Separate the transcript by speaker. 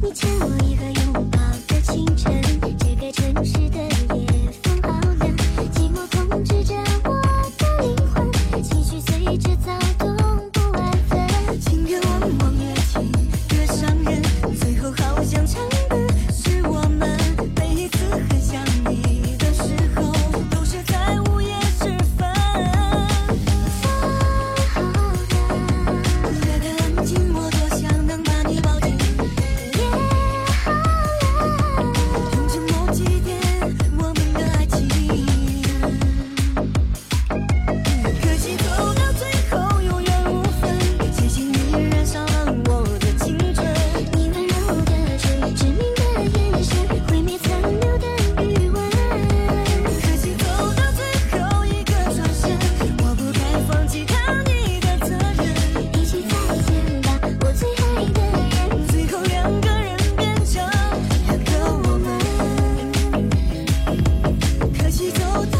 Speaker 1: 你欠我一一起走。